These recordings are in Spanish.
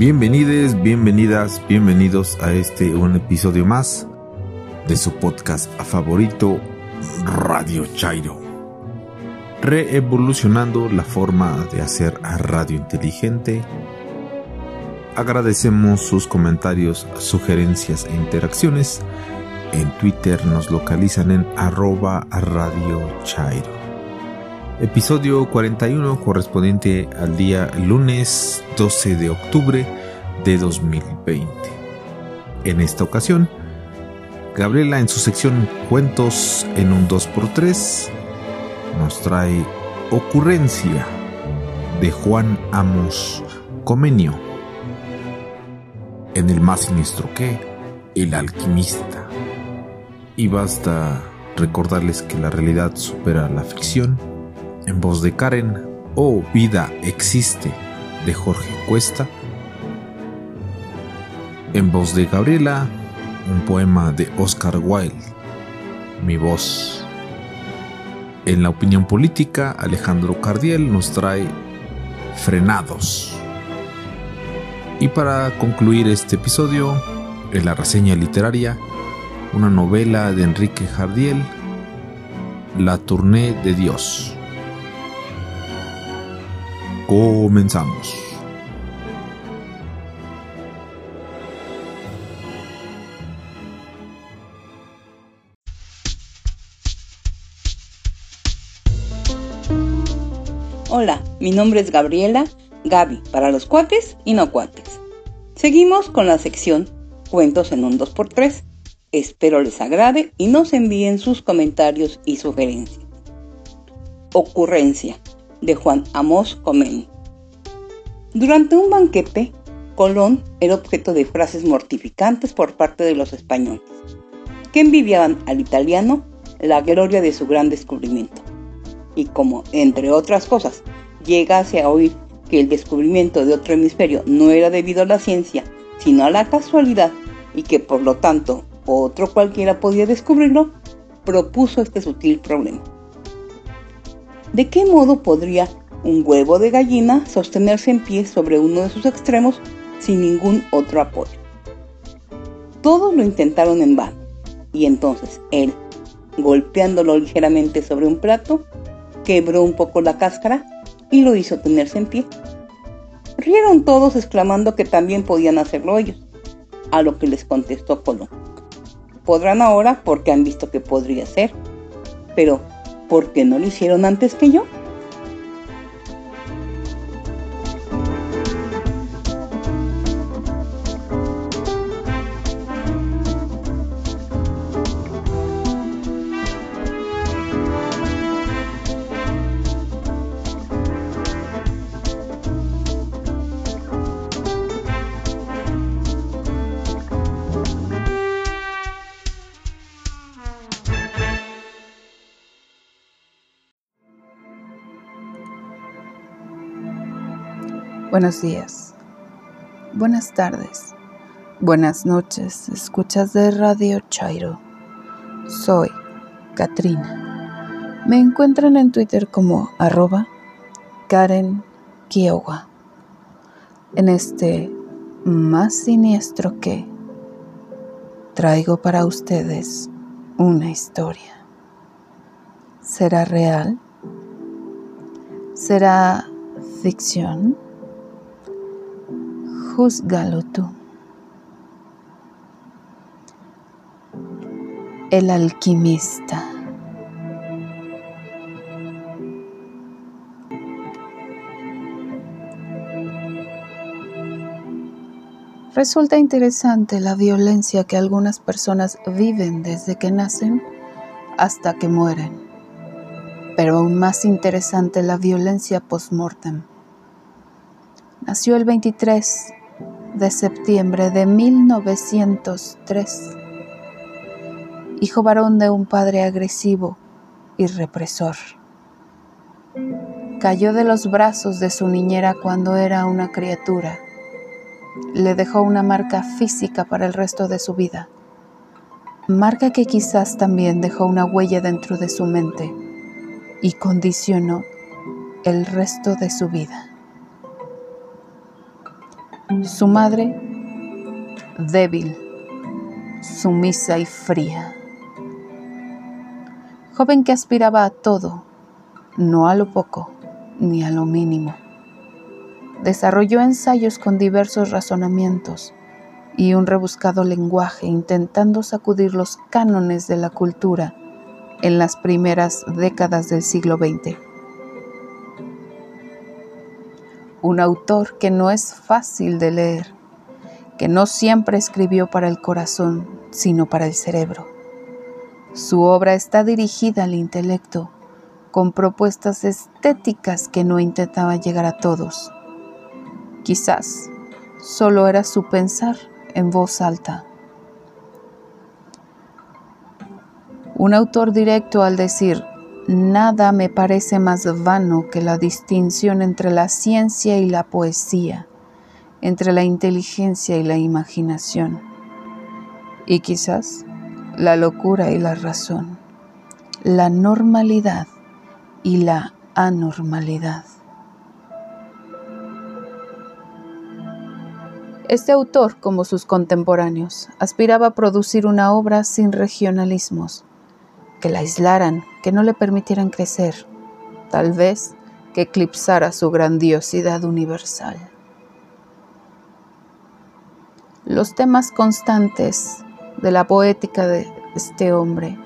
Bienvenides, bienvenidas, bienvenidos a este un episodio más de su podcast favorito Radio Chairo. Reevolucionando la forma de hacer a radio inteligente. Agradecemos sus comentarios, sugerencias e interacciones. En Twitter nos localizan en arroba Radio Chairo episodio 41 correspondiente al día lunes 12 de octubre de 2020. En esta ocasión, Gabriela en su sección Cuentos en un 2x3 nos trae Ocurrencia de Juan Amos Comenio. En el más siniestro que El alquimista. Y basta recordarles que la realidad supera la ficción en voz de Karen, Oh vida existe, de Jorge Cuesta, en voz de Gabriela, un poema de Oscar Wilde, Mi voz. En la opinión política, Alejandro Cardiel nos trae Frenados. Y para concluir este episodio, en la reseña literaria, una novela de Enrique Jardiel, La Tournée de Dios. Comenzamos. Hola, mi nombre es Gabriela, Gaby, para los cuates y no cuates. Seguimos con la sección Cuentos en un 2x3. Espero les agrade y nos envíen sus comentarios y sugerencias. Ocurrencia de Juan Amos Comeni. Durante un banquete, Colón era objeto de frases mortificantes por parte de los españoles, que envidiaban al italiano la gloria de su gran descubrimiento. Y como, entre otras cosas, llegase a oír que el descubrimiento de otro hemisferio no era debido a la ciencia, sino a la casualidad, y que por lo tanto otro cualquiera podía descubrirlo, propuso este sutil problema. ¿De qué modo podría un huevo de gallina sostenerse en pie sobre uno de sus extremos sin ningún otro apoyo? Todos lo intentaron en vano, y entonces él, golpeándolo ligeramente sobre un plato, quebró un poco la cáscara y lo hizo tenerse en pie. Rieron todos exclamando que también podían hacerlo ellos, a lo que les contestó Colón. Podrán ahora porque han visto que podría ser, pero ¿por qué no lo hicieron antes que yo? Buenos días, buenas tardes, buenas noches, escuchas de Radio Chairo. Soy Katrina. Me encuentran en Twitter como arroba Karen Kiowa. En este más siniestro que traigo para ustedes una historia. ¿Será real? ¿Será ficción? Júzgalo tú. El alquimista. Resulta interesante la violencia que algunas personas viven desde que nacen hasta que mueren, pero aún más interesante la violencia post-mortem. Nació el 23 de septiembre de 1903, hijo varón de un padre agresivo y represor. Cayó de los brazos de su niñera cuando era una criatura. Le dejó una marca física para el resto de su vida, marca que quizás también dejó una huella dentro de su mente y condicionó el resto de su vida. Su madre, débil, sumisa y fría. Joven que aspiraba a todo, no a lo poco ni a lo mínimo. Desarrolló ensayos con diversos razonamientos y un rebuscado lenguaje intentando sacudir los cánones de la cultura en las primeras décadas del siglo XX. Un autor que no es fácil de leer, que no siempre escribió para el corazón, sino para el cerebro. Su obra está dirigida al intelecto, con propuestas estéticas que no intentaba llegar a todos. Quizás solo era su pensar en voz alta. Un autor directo al decir, nada me parece más vano que la distinción entre la ciencia y la poesía, entre la inteligencia y la imaginación, y quizás la locura y la razón, la normalidad y la anormalidad. Este autor, como sus contemporáneos, aspiraba a producir una obra sin regionalismos, que la aislaran, que no le permitieran crecer, tal vez que eclipsara su grandiosidad universal. Los temas constantes de la poética de este hombre,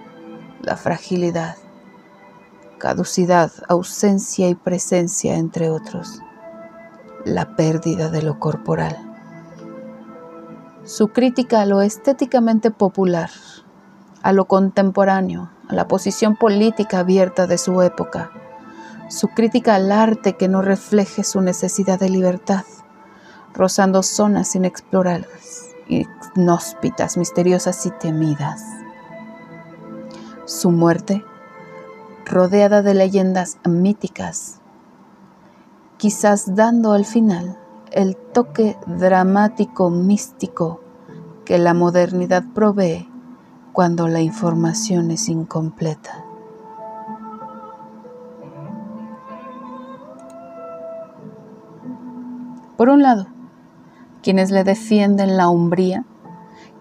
la fragilidad, caducidad, ausencia y presencia, entre otros, la pérdida de lo corporal. Su crítica a lo estéticamente popular, a lo contemporáneo, a la posición política abierta de su época, su crítica al arte que no refleje su necesidad de libertad, rozando zonas inexploradas, inhóspitas, misteriosas y temidas. Su muerte rodeada de leyendas míticas, quizás dando al final el toque dramático místico que la modernidad provee cuando la información es incompleta. Por un lado, quienes le defienden la umbría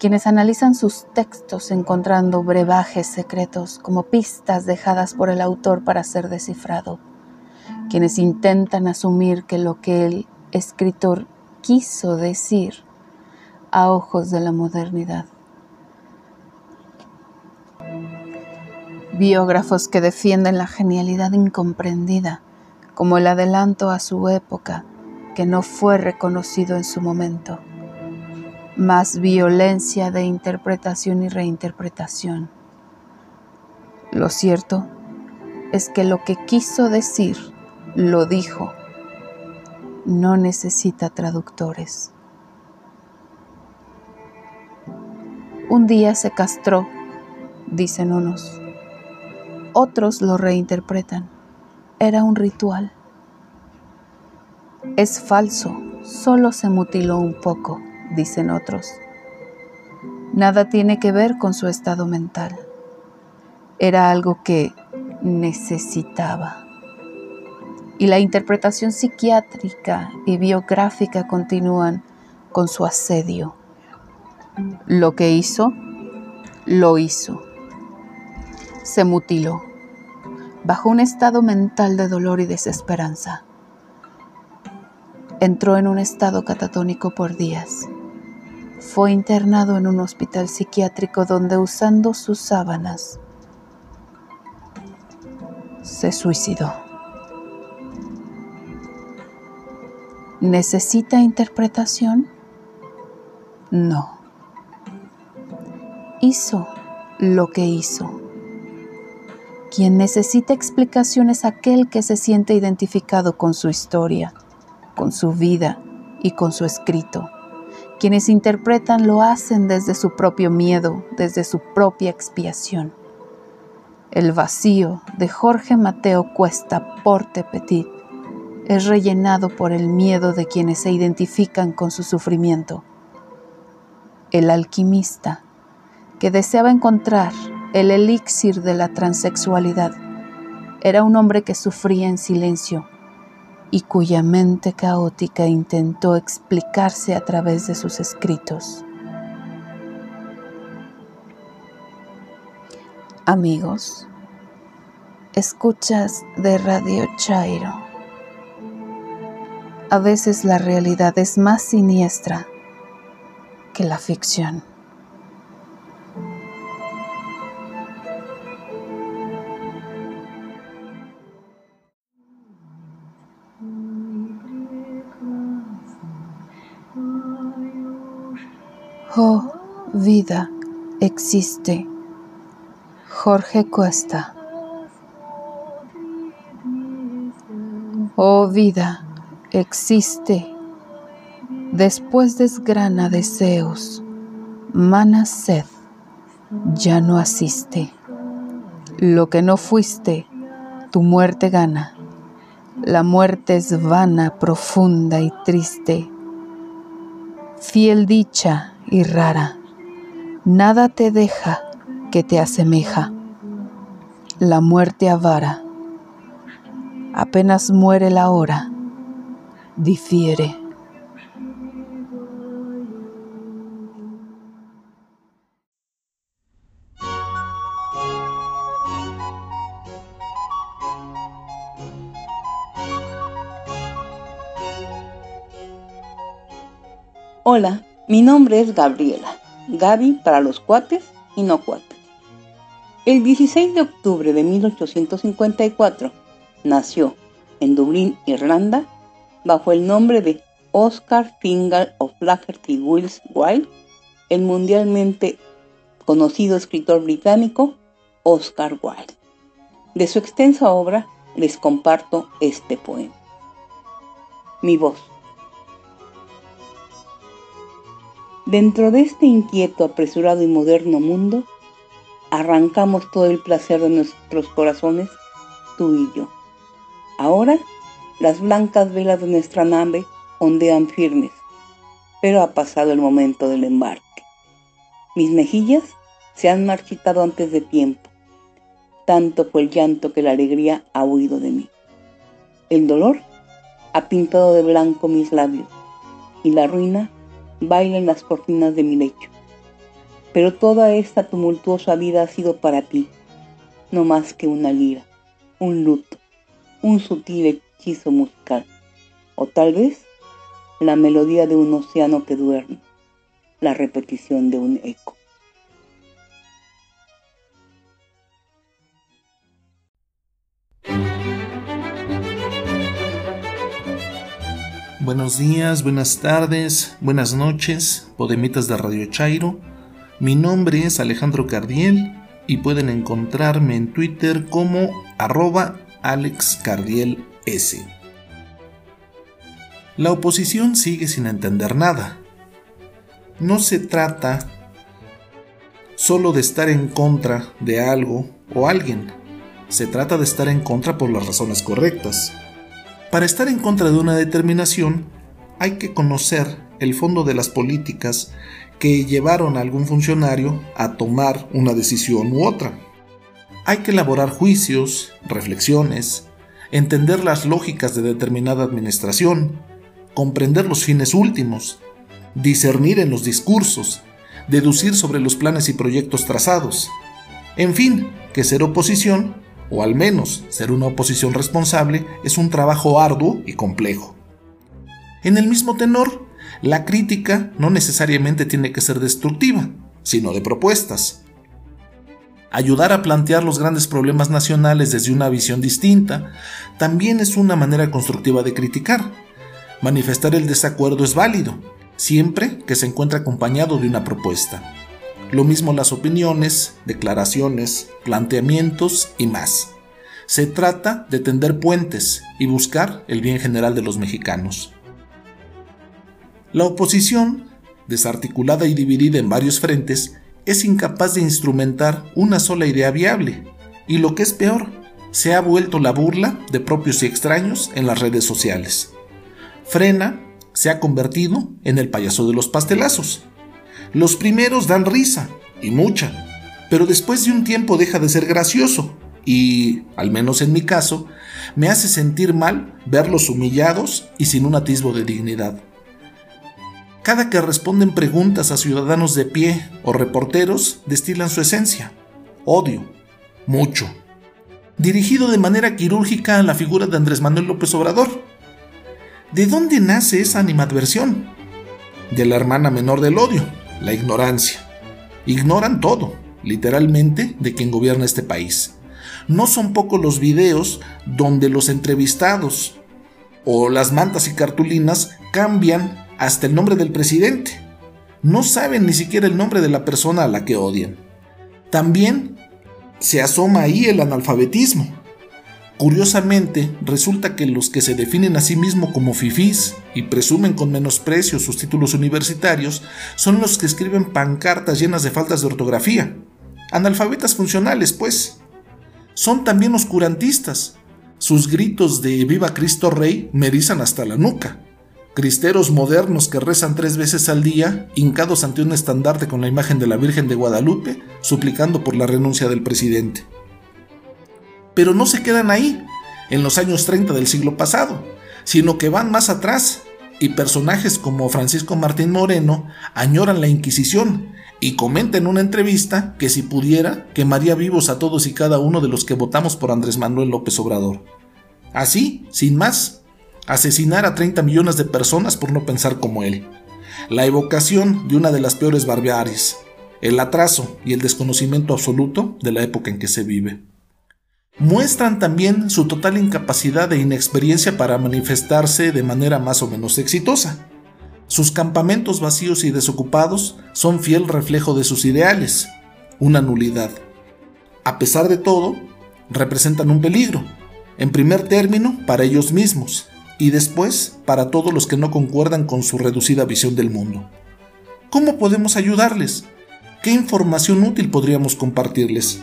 quienes analizan sus textos encontrando brebajes secretos como pistas dejadas por el autor para ser descifrado, quienes intentan asumir que lo que el escritor quiso decir a ojos de la modernidad. Biógrafos que defienden la genialidad incomprendida como el adelanto a su época que no fue reconocido en su momento más violencia de interpretación y reinterpretación. Lo cierto es que lo que quiso decir, lo dijo. No necesita traductores. Un día se castró, dicen unos. Otros lo reinterpretan. Era un ritual. Es falso, solo se mutiló un poco dicen otros. Nada tiene que ver con su estado mental. Era algo que necesitaba. Y la interpretación psiquiátrica y biográfica continúan con su asedio. Lo que hizo, lo hizo. Se mutiló, bajo un estado mental de dolor y desesperanza. Entró en un estado catatónico por días fue internado en un hospital psiquiátrico donde usando sus sábanas se suicidó. ¿Necesita interpretación? No. Hizo lo que hizo. Quien necesita explicación es aquel que se siente identificado con su historia, con su vida y con su escrito. Quienes interpretan lo hacen desde su propio miedo, desde su propia expiación. El vacío de Jorge Mateo Cuesta Porte Petit es rellenado por el miedo de quienes se identifican con su sufrimiento. El alquimista, que deseaba encontrar el elixir de la transexualidad, era un hombre que sufría en silencio y cuya mente caótica intentó explicarse a través de sus escritos. Amigos, escuchas de Radio Chairo. A veces la realidad es más siniestra que la ficción. Oh, vida existe. Jorge Cuesta. Oh vida, existe. Después desgrana deseos, mana sed, ya no asiste. Lo que no fuiste, tu muerte gana. La muerte es vana, profunda y triste. Fiel dicha y rara. Nada te deja que te asemeja. La muerte avara. Apenas muere la hora, difiere. Hola, mi nombre es Gabriela, Gaby para los cuates y no cuates. El 16 de octubre de 1854 nació en Dublín, Irlanda, bajo el nombre de Oscar Fingal of Flaherty Wills Wilde, el mundialmente conocido escritor británico Oscar Wilde. De su extensa obra les comparto este poema. Mi voz. Dentro de este inquieto, apresurado y moderno mundo, arrancamos todo el placer de nuestros corazones, tú y yo. Ahora, las blancas velas de nuestra nave ondean firmes, pero ha pasado el momento del embarque. Mis mejillas se han marchitado antes de tiempo. Tanto fue el llanto que la alegría ha huido de mí. El dolor ha pintado de blanco mis labios y la ruina baila en las cortinas de mi lecho. Pero toda esta tumultuosa vida ha sido para ti, no más que una lira, un luto, un sutil hechizo musical, o tal vez la melodía de un océano que duerme, la repetición de un eco. Buenos días, buenas tardes, buenas noches, podemitas de Radio Chairo. Mi nombre es Alejandro Cardiel y pueden encontrarme en Twitter como arroba AlexCardielS. La oposición sigue sin entender nada. No se trata solo de estar en contra de algo o alguien. Se trata de estar en contra por las razones correctas. Para estar en contra de una determinación, hay que conocer el fondo de las políticas que llevaron a algún funcionario a tomar una decisión u otra. Hay que elaborar juicios, reflexiones, entender las lógicas de determinada administración, comprender los fines últimos, discernir en los discursos, deducir sobre los planes y proyectos trazados. En fin, que ser oposición o al menos ser una oposición responsable, es un trabajo arduo y complejo. En el mismo tenor, la crítica no necesariamente tiene que ser destructiva, sino de propuestas. Ayudar a plantear los grandes problemas nacionales desde una visión distinta también es una manera constructiva de criticar. Manifestar el desacuerdo es válido, siempre que se encuentre acompañado de una propuesta. Lo mismo las opiniones, declaraciones, planteamientos y más. Se trata de tender puentes y buscar el bien general de los mexicanos. La oposición, desarticulada y dividida en varios frentes, es incapaz de instrumentar una sola idea viable, y lo que es peor, se ha vuelto la burla de propios y extraños en las redes sociales. Frena se ha convertido en el payaso de los pastelazos, los primeros dan risa, y mucha, pero después de un tiempo deja de ser gracioso, y, al menos en mi caso, Me hace sentir mal verlos humillados y sin un atisbo de dignidad. Cada que responden preguntas a ciudadanos de pie o reporteros, destilan su esencia. Odio. Mucho. Dirigido de manera quirúrgica a la figura de Andrés Manuel López Obrador. ¿De dónde nace esa animadversión? De la hermana menor del odio, la ignorancia. Ignoran todo, literalmente, de quien gobierna este país. No son pocos los videos donde los entrevistados o las mantas y cartulinas cambian hasta el nombre del presidente. No saben ni siquiera el nombre de la persona a la que odian. También se asoma ahí el analfabetismo. Curiosamente, resulta que los que se definen a sí mismos como fifís y presumen con menosprecio sus títulos universitarios son los que escriben pancartas llenas de faltas de ortografía. Analfabetas funcionales, pues. Son también oscurantistas. Sus gritos de Viva Cristo Rey me erizan hasta la nuca cristeros modernos que rezan tres veces al día, hincados ante un estandarte con la imagen de la Virgen de Guadalupe, suplicando por la renuncia del presidente. Pero no se quedan ahí, en los años 30 del siglo pasado, sino que van más atrás, y personajes como Francisco Martín Moreno añoran la Inquisición y comenta en una entrevista que si pudiera, quemaría vivos a todos y cada uno de los que votamos por Andrés Manuel López Obrador. Así, sin más, asesinar a 30 millones de personas por no pensar como él. La evocación de una de las peores barbaries, el atraso y el desconocimiento absoluto de la época en que se vive. Muestran también su total incapacidad e inexperiencia para manifestarse de manera más o menos exitosa. Sus campamentos vacíos y desocupados son fiel reflejo de sus ideales, una nulidad. A pesar de todo, representan un peligro, en primer término para ellos mismos y después para todos los que no concuerdan con su reducida visión del mundo. ¿Cómo podemos ayudarles? ¿Qué información útil podríamos compartirles?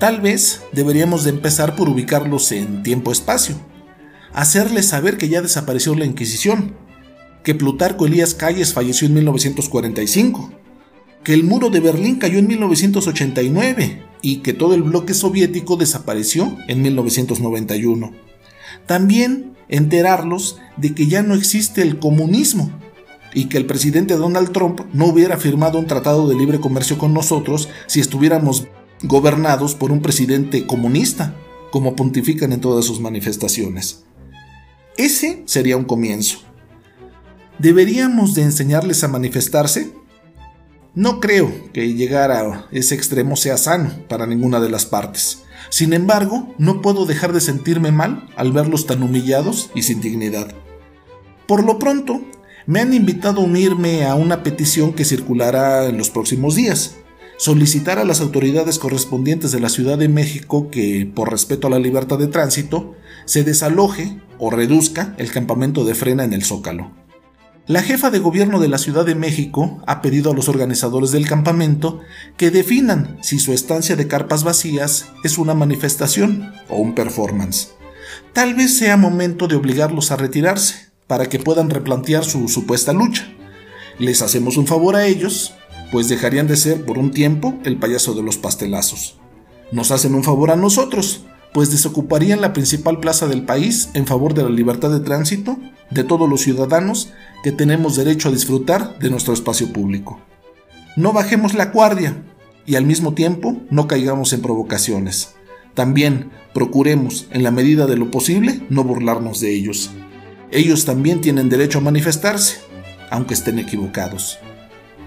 Tal vez deberíamos de empezar por ubicarlos en tiempo-espacio, hacerles saber que ya desapareció la Inquisición, que Plutarco Elías Calles falleció en 1945, que el muro de Berlín cayó en 1989 y que todo el bloque soviético desapareció en 1991 también enterarlos de que ya no existe el comunismo y que el presidente Donald Trump no hubiera firmado un tratado de libre comercio con nosotros si estuviéramos gobernados por un presidente comunista, como pontifican en todas sus manifestaciones. Ese sería un comienzo. ¿Deberíamos de enseñarles a manifestarse? No creo que llegar a ese extremo sea sano para ninguna de las partes. Sin embargo, no puedo dejar de sentirme mal al verlos tan humillados y sin dignidad. Por lo pronto, me han invitado a unirme a una petición que circulará en los próximos días. Solicitar a las autoridades correspondientes de la Ciudad de México que, por respeto a la libertad de tránsito, se desaloje o reduzca el campamento de frena en el Zócalo. La jefa de gobierno de la Ciudad de México ha pedido a los organizadores del campamento que definan si su estancia de carpas vacías es una manifestación o un performance. Tal vez sea momento de obligarlos a retirarse para que puedan replantear su supuesta lucha. Les hacemos un favor a ellos, pues dejarían de ser por un tiempo el payaso de los pastelazos. Nos hacen un favor a nosotros, pues desocuparían la principal plaza del país en favor de la libertad de tránsito de todos los ciudadanos que tenemos derecho a disfrutar de nuestro espacio público. No bajemos la guardia y al mismo tiempo no caigamos en provocaciones. También procuremos, en la medida de lo posible, no burlarnos de ellos. Ellos también tienen derecho a manifestarse, aunque estén equivocados.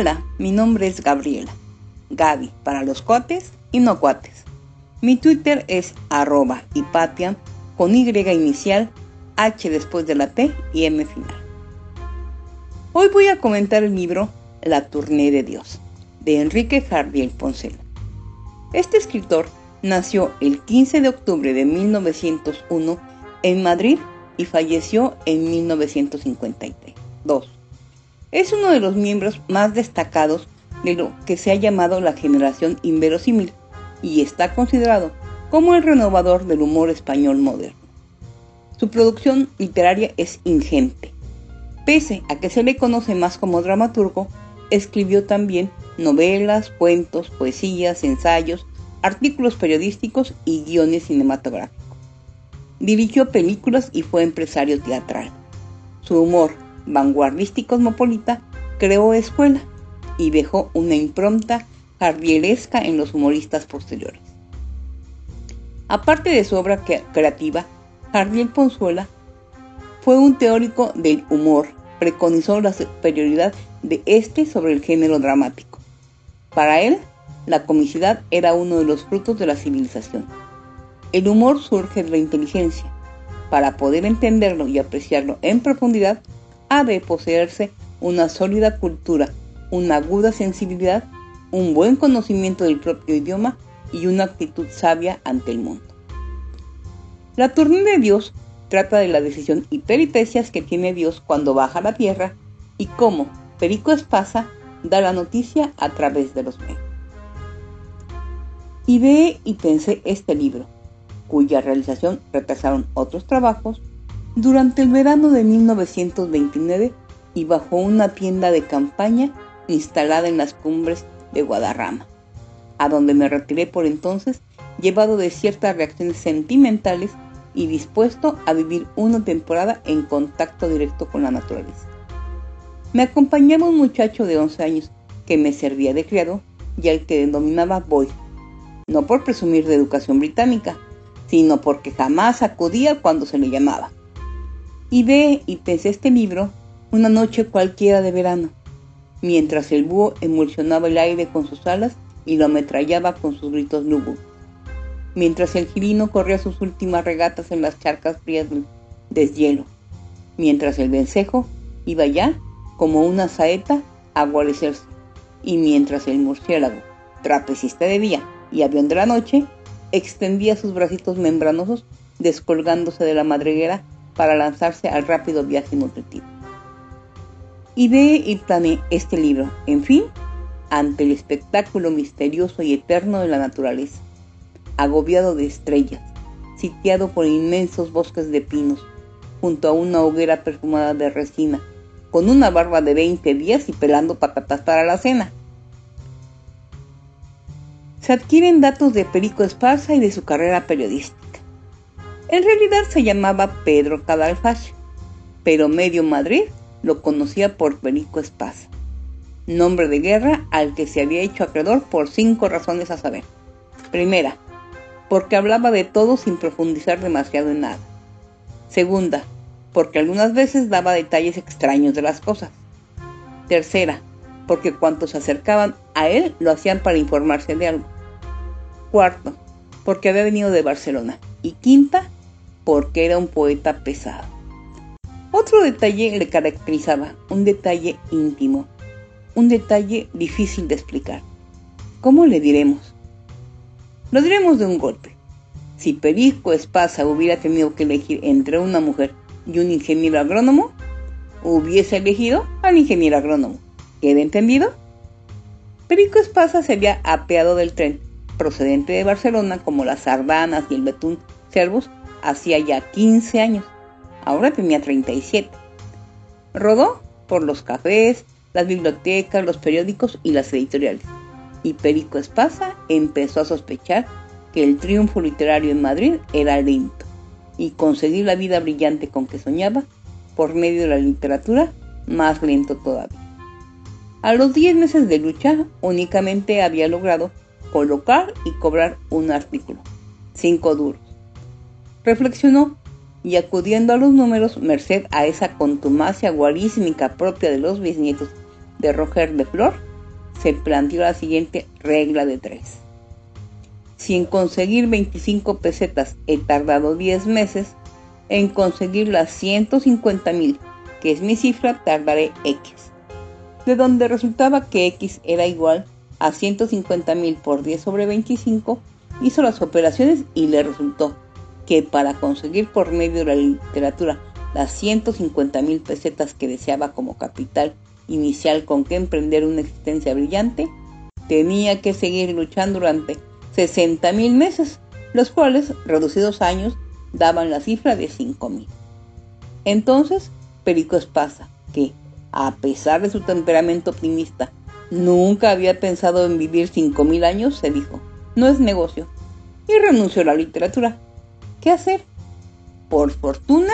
Hola, mi nombre es Gabriela. Gaby para los cuates y no cuates. Mi Twitter es arroba hipatia con Y inicial, H después de la T y M final. Hoy voy a comentar el libro La Tournée de Dios, de Enrique Jardiel Poncela. Este escritor nació el 15 de octubre de 1901 en Madrid y falleció en 1952. Es uno de los miembros más destacados de lo que se ha llamado la generación inverosímil y está considerado como el renovador del humor español moderno. Su producción literaria es ingente. Pese a que se le conoce más como dramaturgo, escribió también novelas, cuentos, poesías, ensayos, artículos periodísticos y guiones cinematográficos. Dirigió películas y fue empresario teatral. Su humor vanguardista y cosmopolita creó escuela y dejó una impronta jardielesca en los humoristas posteriores. Aparte de su obra creativa, Jardiel Ponzuela fue un teórico del humor, preconizó la superioridad de este sobre el género dramático. Para él, la comicidad era uno de los frutos de la civilización. El humor surge de la inteligencia. Para poder entenderlo y apreciarlo en profundidad, ha de poseerse una sólida cultura, una aguda sensibilidad, un buen conocimiento del propio idioma y una actitud sabia ante el mundo. La Tournée de Dios trata de la decisión y peripecias que tiene Dios cuando baja a la tierra y cómo Perico Espasa da la noticia a través de los medios. Y ve y pensé este libro, cuya realización retrasaron otros trabajos, durante el verano de 1929 y bajo una tienda de campaña instalada en las cumbres de Guadarrama, a donde me retiré por entonces llevado de ciertas reacciones sentimentales y dispuesto a vivir una temporada en contacto directo con la naturaleza. Me acompañaba un muchacho de 11 años que me servía de criado y al que denominaba Boy, no por presumir de educación británica, sino porque jamás acudía cuando se le llamaba. Y ve y pensé este libro una noche cualquiera de verano, mientras el búho emulsionaba el aire con sus alas y lo ametrallaba con sus gritos lúgubres mientras el girino corría sus últimas regatas en las charcas frías del deshielo, mientras el vencejo iba ya, como una saeta, a guarecerse, y mientras el murciélago, trapecista de día y avión de la noche, extendía sus bracitos membranosos descolgándose de la madriguera para lanzarse al rápido viaje nutritivo. Ve y planeé este libro, en fin, ante el espectáculo misterioso y eterno de la naturaleza agobiado de estrellas, sitiado por inmensos bosques de pinos, junto a una hoguera perfumada de resina, con una barba de 20 días y pelando patatas para la cena. Se adquieren datos de Perico Esparza y de su carrera periodística. En realidad se llamaba Pedro Cadalfacio, pero medio Madrid lo conocía por Perico Esparza, nombre de guerra al que se había hecho acreedor por cinco razones a saber. Primera, porque hablaba de todo sin profundizar demasiado en nada. Segunda, porque algunas veces daba detalles extraños de las cosas. Tercera, porque cuantos se acercaban a él lo hacían para informarse de algo. Cuarto, porque había venido de Barcelona. Y quinta, porque era un poeta pesado. Otro detalle le caracterizaba, un detalle íntimo, un detalle difícil de explicar. ¿Cómo le diremos? Lo diremos de un golpe. Si Perico Espasa hubiera tenido que elegir entre una mujer y un ingeniero agrónomo, hubiese elegido al ingeniero agrónomo. ¿Queda entendido? Perico Espasa se había apeado del tren procedente de Barcelona como las sardanas y el betún servus hacía ya 15 años. Ahora tenía 37. Rodó por los cafés, las bibliotecas, los periódicos y las editoriales y Perico Espasa empezó a sospechar que el triunfo literario en Madrid era lento y conseguir la vida brillante con que soñaba por medio de la literatura más lento todavía. A los 10 meses de lucha únicamente había logrado colocar y cobrar un artículo, cinco duros. Reflexionó y acudiendo a los números, merced a esa contumacia guarísmica propia de los bisnietos de Roger de Flor, se planteó la siguiente regla de tres. Si en conseguir 25 pesetas he tardado 10 meses, en conseguir las 150 mil, que es mi cifra, tardaré X. de donde resultaba que x era igual a 150.000 por 10 sobre 25, hizo las operaciones y le resultó que para conseguir por medio de la literatura las 150.000 pesetas que deseaba como capital inicial con que emprender una existencia brillante, tenía que seguir luchando durante 60.000 meses, los cuales, reducidos años, daban la cifra de 5.000. Entonces, Perico Espasa, que, a pesar de su temperamento optimista, nunca había pensado en vivir 5.000 años, se dijo, no es negocio, y renunció a la literatura. ¿Qué hacer? Por fortuna,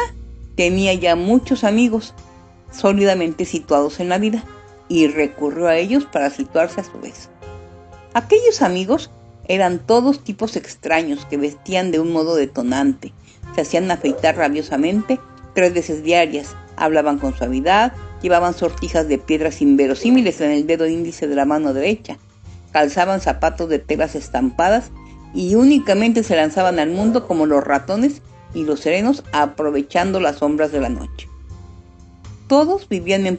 tenía ya muchos amigos sólidamente situados en la vida y recurrió a ellos para situarse a su vez. Aquellos amigos eran todos tipos extraños que vestían de un modo detonante, se hacían afeitar rabiosamente tres veces diarias, hablaban con suavidad, llevaban sortijas de piedras inverosímiles en el dedo índice de la mano derecha, calzaban zapatos de telas estampadas y únicamente se lanzaban al mundo como los ratones y los serenos aprovechando las sombras de la noche. Todos vivían en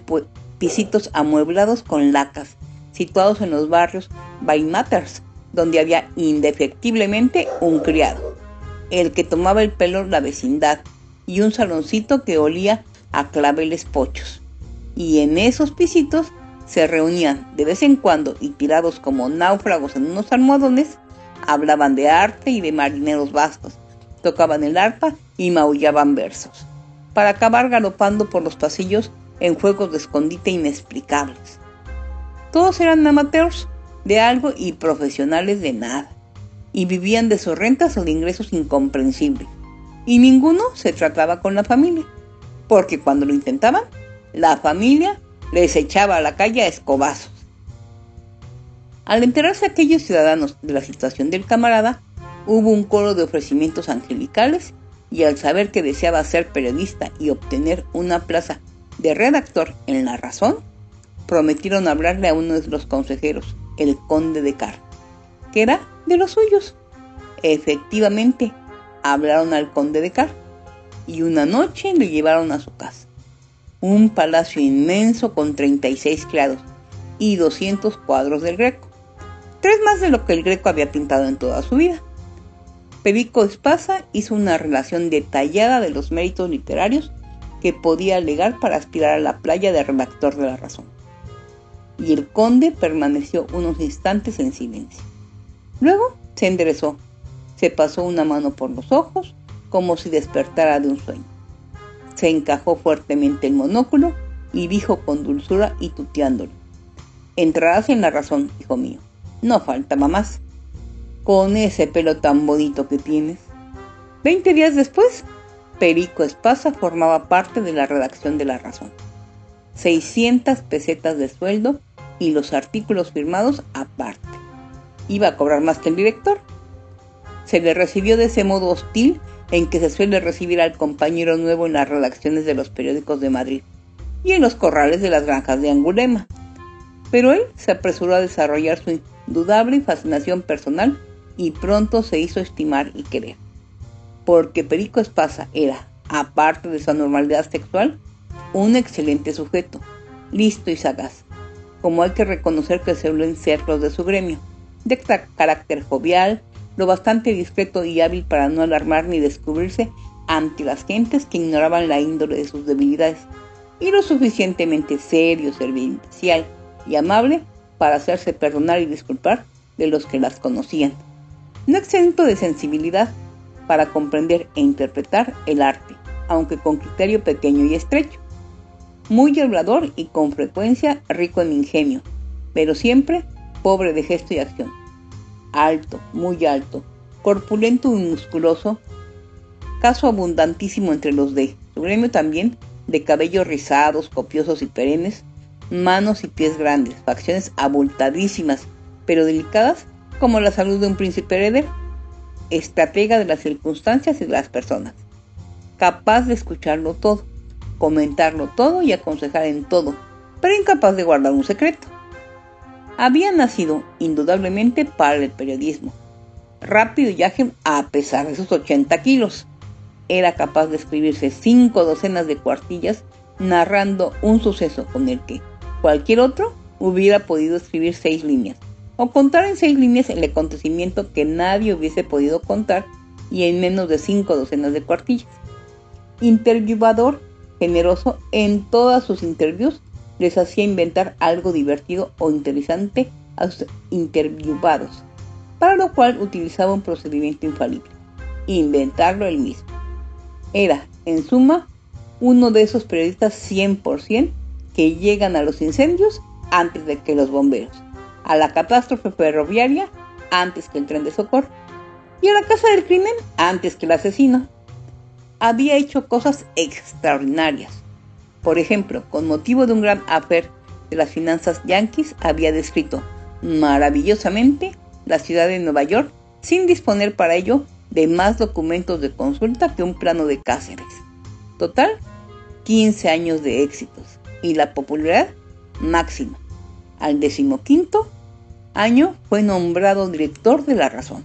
pisitos amueblados con lacas, situados en los barrios by Matters, donde había indefectiblemente un criado, el que tomaba el pelo la vecindad, y un saloncito que olía a claveles pochos. Y en esos pisitos se reunían de vez en cuando y tirados como náufragos en unos almohadones, hablaban de arte y de marineros vascos, tocaban el arpa y maullaban versos para acabar galopando por los pasillos en juegos de escondite inexplicables. Todos eran amateurs de algo y profesionales de nada, y vivían de sus rentas o de ingresos incomprensibles, y ninguno se trataba con la familia, porque cuando lo intentaban, la familia les echaba a la calle a escobazos. Al enterarse aquellos ciudadanos de la situación del camarada, hubo un coro de ofrecimientos angelicales y al saber que deseaba ser periodista y obtener una plaza de redactor en La Razón, prometieron hablarle a uno de los consejeros, el conde de Car, que era de los suyos. Efectivamente, hablaron al conde de Car y una noche le llevaron a su casa. Un palacio inmenso con 36 criados y 200 cuadros del Greco. Tres más de lo que el Greco había pintado en toda su vida. Perico Espasa hizo una relación detallada de los méritos literarios que podía alegar para aspirar a la playa de redactor de la razón. Y el conde permaneció unos instantes en silencio. Luego se enderezó, se pasó una mano por los ojos como si despertara de un sueño. Se encajó fuertemente el monóculo y dijo con dulzura y tuteándolo. Entrarás en la razón, hijo mío. No faltaba más con ese pelo tan bonito que tienes. Veinte días después, Perico Espasa formaba parte de la redacción de La Razón. 600 pesetas de sueldo y los artículos firmados aparte. Iba a cobrar más que el director. Se le recibió de ese modo hostil en que se suele recibir al compañero nuevo en las redacciones de los periódicos de Madrid y en los corrales de las granjas de Angulema. Pero él se apresuró a desarrollar su indudable fascinación personal y pronto se hizo estimar y querer. Porque Perico Espasa era, aparte de su anormalidad sexual, un excelente sujeto, listo y sagaz, como hay que reconocer que se en ser de su gremio, de carácter jovial, lo bastante discreto y hábil para no alarmar ni descubrirse ante las gentes que ignoraban la índole de sus debilidades, y lo suficientemente serio, servicial y amable para hacerse perdonar y disculpar de los que las conocían no exento de sensibilidad para comprender e interpretar el arte, aunque con criterio pequeño y estrecho. Muy hablador y con frecuencia rico en ingenio, pero siempre pobre de gesto y acción. Alto, muy alto, corpulento y musculoso, caso abundantísimo entre los de su gremio también, de cabellos rizados, copiosos y perennes, manos y pies grandes, facciones abultadísimas, pero delicadas como la salud de un príncipe heredero, estratega de las circunstancias y de las personas, capaz de escucharlo todo, comentarlo todo y aconsejar en todo, pero incapaz de guardar un secreto. Había nacido indudablemente para el periodismo, rápido y ágil a pesar de sus 80 kilos. Era capaz de escribirse cinco docenas de cuartillas narrando un suceso con el que, Cualquier otro hubiera podido escribir seis líneas o contar en seis líneas el acontecimiento que nadie hubiese podido contar y en menos de cinco docenas de cuartillas. Interviewador generoso en todas sus interviews les hacía inventar algo divertido o interesante a sus interviewados, para lo cual utilizaba un procedimiento infalible, inventarlo él mismo. Era, en suma, uno de esos periodistas 100% que llegan a los incendios antes de que los bomberos, a la catástrofe ferroviaria antes que el tren de socorro y a la casa del crimen antes que el asesino. Había hecho cosas extraordinarias. Por ejemplo, con motivo de un gran affair de las finanzas yanquis, había descrito maravillosamente la ciudad de Nueva York sin disponer para ello de más documentos de consulta que un plano de Cáceres. Total, 15 años de éxitos y la popularidad máxima. Al decimoquinto año fue nombrado director de La Razón.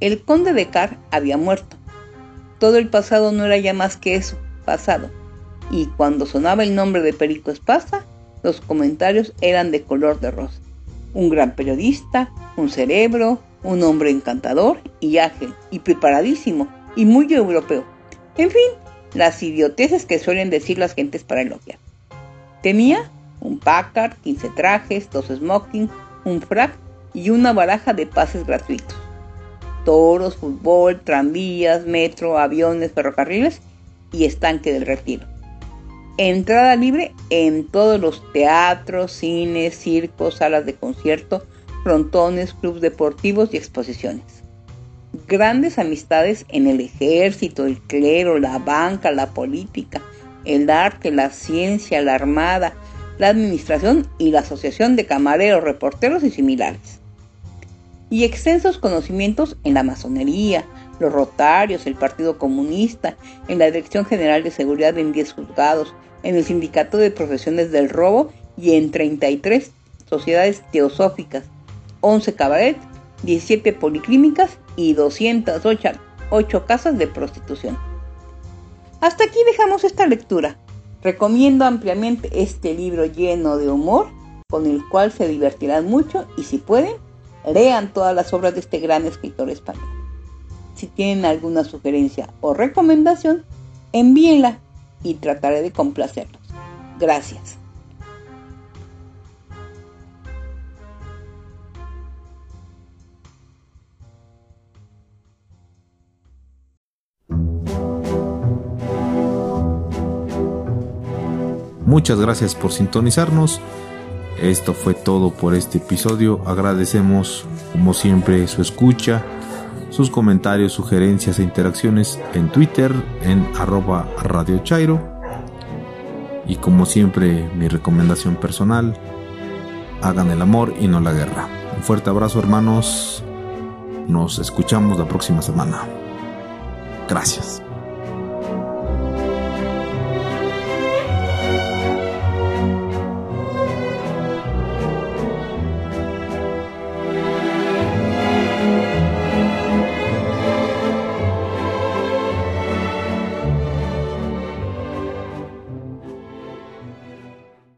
El conde de Car había muerto. Todo el pasado no era ya más que eso, pasado. Y cuando sonaba el nombre de Perico Espasa, los comentarios eran de color de rosa. Un gran periodista, un cerebro, un hombre encantador y ágil y preparadísimo y muy europeo. En fin, las idioteces que suelen decir las gentes para elogiar. Tenía un Packard, 15 trajes, dos smoking, un frac y una baraja de pases gratuitos. Toros, fútbol, tranvías, metro, aviones, ferrocarriles y estanque del retiro. Entrada libre en todos los teatros, cines, circos, salas de concierto, frontones, clubes deportivos y exposiciones. Grandes amistades en el ejército, el clero, la banca, la política, el arte, la ciencia, la armada, la administración y la asociación de camareros, reporteros y similares. Y extensos conocimientos en la masonería, los rotarios, el Partido Comunista, en la Dirección General de Seguridad en 10 juzgados, en el Sindicato de Profesiones del Robo y en 33 sociedades teosóficas, 11 cabaret, 17 policlínicas y 208 casas de prostitución. Hasta aquí dejamos esta lectura. Recomiendo ampliamente este libro lleno de humor, con el cual se divertirán mucho y si pueden, lean todas las obras de este gran escritor español. Si tienen alguna sugerencia o recomendación, envíenla y trataré de complacerlos. Gracias. Muchas gracias por sintonizarnos. Esto fue todo por este episodio. Agradecemos como siempre su escucha, sus comentarios, sugerencias e interacciones en Twitter en arroba Radio Chairo. Y como siempre mi recomendación personal, hagan el amor y no la guerra. Un fuerte abrazo hermanos. Nos escuchamos la próxima semana. Gracias.